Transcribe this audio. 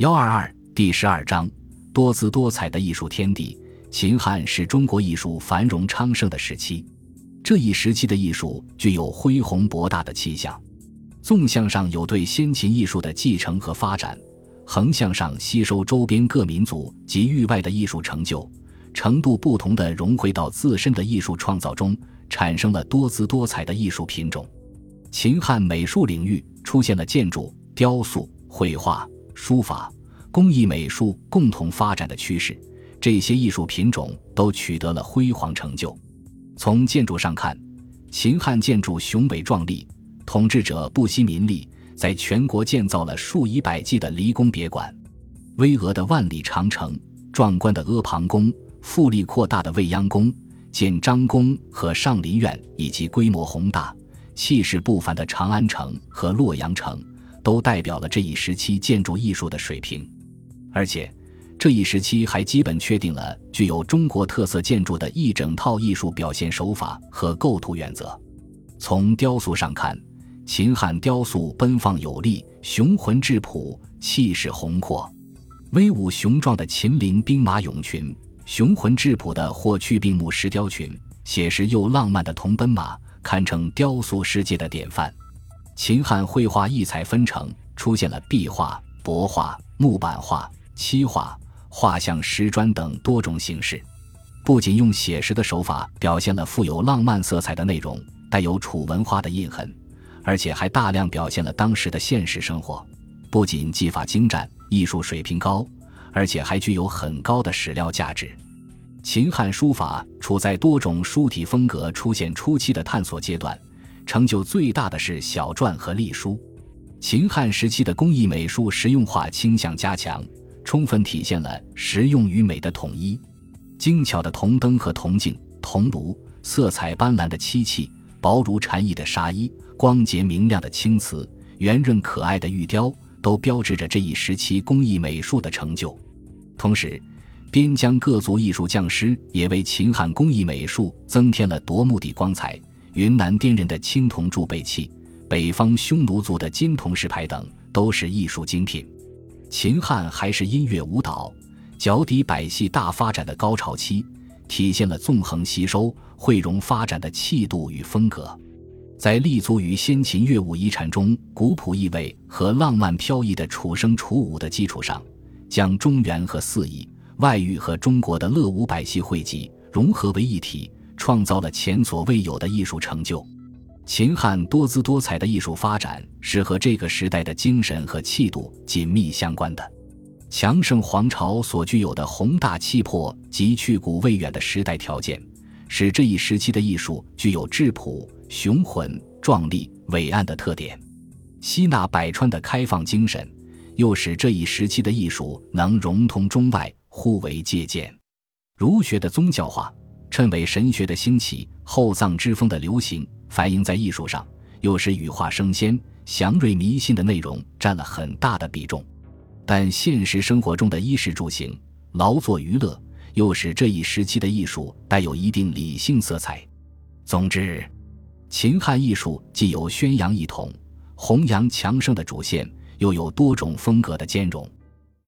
幺二二第十二章多姿多彩的艺术天地。秦汉是中国艺术繁荣昌盛的时期，这一时期的艺术具有恢宏博大的气象。纵向上有对先秦艺术的继承和发展，横向上吸收周边各民族及域外的艺术成就，程度不同的融汇到自身的艺术创造中，产生了多姿多彩的艺术品种。秦汉美术领域出现了建筑、雕塑、绘画。书法、工艺美术共同发展的趋势，这些艺术品种都取得了辉煌成就。从建筑上看，秦汉建筑雄伟壮丽，统治者不惜民力，在全国建造了数以百计的离宫别馆。巍峨的万里长城、壮观的阿房宫、富丽扩大的未央宫、建章宫和上林苑，以及规模宏大、气势不凡的长安城和洛阳城。都代表了这一时期建筑艺术的水平，而且这一时期还基本确定了具有中国特色建筑的一整套艺术表现手法和构图原则。从雕塑上看，秦汉雕塑奔放有力、雄浑质朴、气势宏阔，威武雄壮的秦陵兵马俑群，雄浑质朴的霍去病墓石雕群，写实又浪漫的铜奔马，堪称雕塑世界的典范。秦汉绘画异彩纷呈，出现了壁画、帛画、木板画、漆画、画像、石砖等多种形式。不仅用写实的手法表现了富有浪漫色彩的内容，带有楚文化的印痕，而且还大量表现了当时的现实生活。不仅技法精湛、艺术水平高，而且还具有很高的史料价值。秦汉书法处在多种书体风格出现初期的探索阶段。成就最大的是小篆和隶书。秦汉时期的工艺美术实用化倾向加强，充分体现了实用与美的统一。精巧的铜灯和铜镜、铜炉，色彩斑斓的漆器，薄如蝉翼的纱衣，光洁明亮的青瓷，圆润可爱的玉雕，都标志着这一时期工艺美术的成就。同时，边疆各族艺术匠师也为秦汉工艺美术增添了夺目的光彩。云南滇人的青铜铸贝器，北方匈奴族的金铜石牌等，都是艺术精品。秦汉还是音乐舞蹈、脚底百戏大发展的高潮期，体现了纵横吸收、汇融发展的气度与风格。在立足于先秦乐舞遗产中古朴意味和浪漫飘逸的楚声楚舞的基础上，将中原和四夷、外域和中国的乐舞百戏汇集融合为一体。创造了前所未有的艺术成就。秦汉多姿多彩的艺术发展是和这个时代的精神和气度紧密相关的。强盛皇朝所具有的宏大气魄及去古未远的时代条件，使这一时期的艺术具有质朴、雄浑、壮丽、伟岸的特点。吸纳百川的开放精神，又使这一时期的艺术能融通中外，互为借鉴。儒学的宗教化。谶纬神学的兴起，厚葬之风的流行，反映在艺术上，又是羽化升仙、祥瑞迷信的内容占了很大的比重。但现实生活中的衣食住行、劳作娱乐，又使这一时期的艺术带有一定理性色彩。总之，秦汉艺术既有宣扬一统、弘扬强盛的主线，又有多种风格的兼容。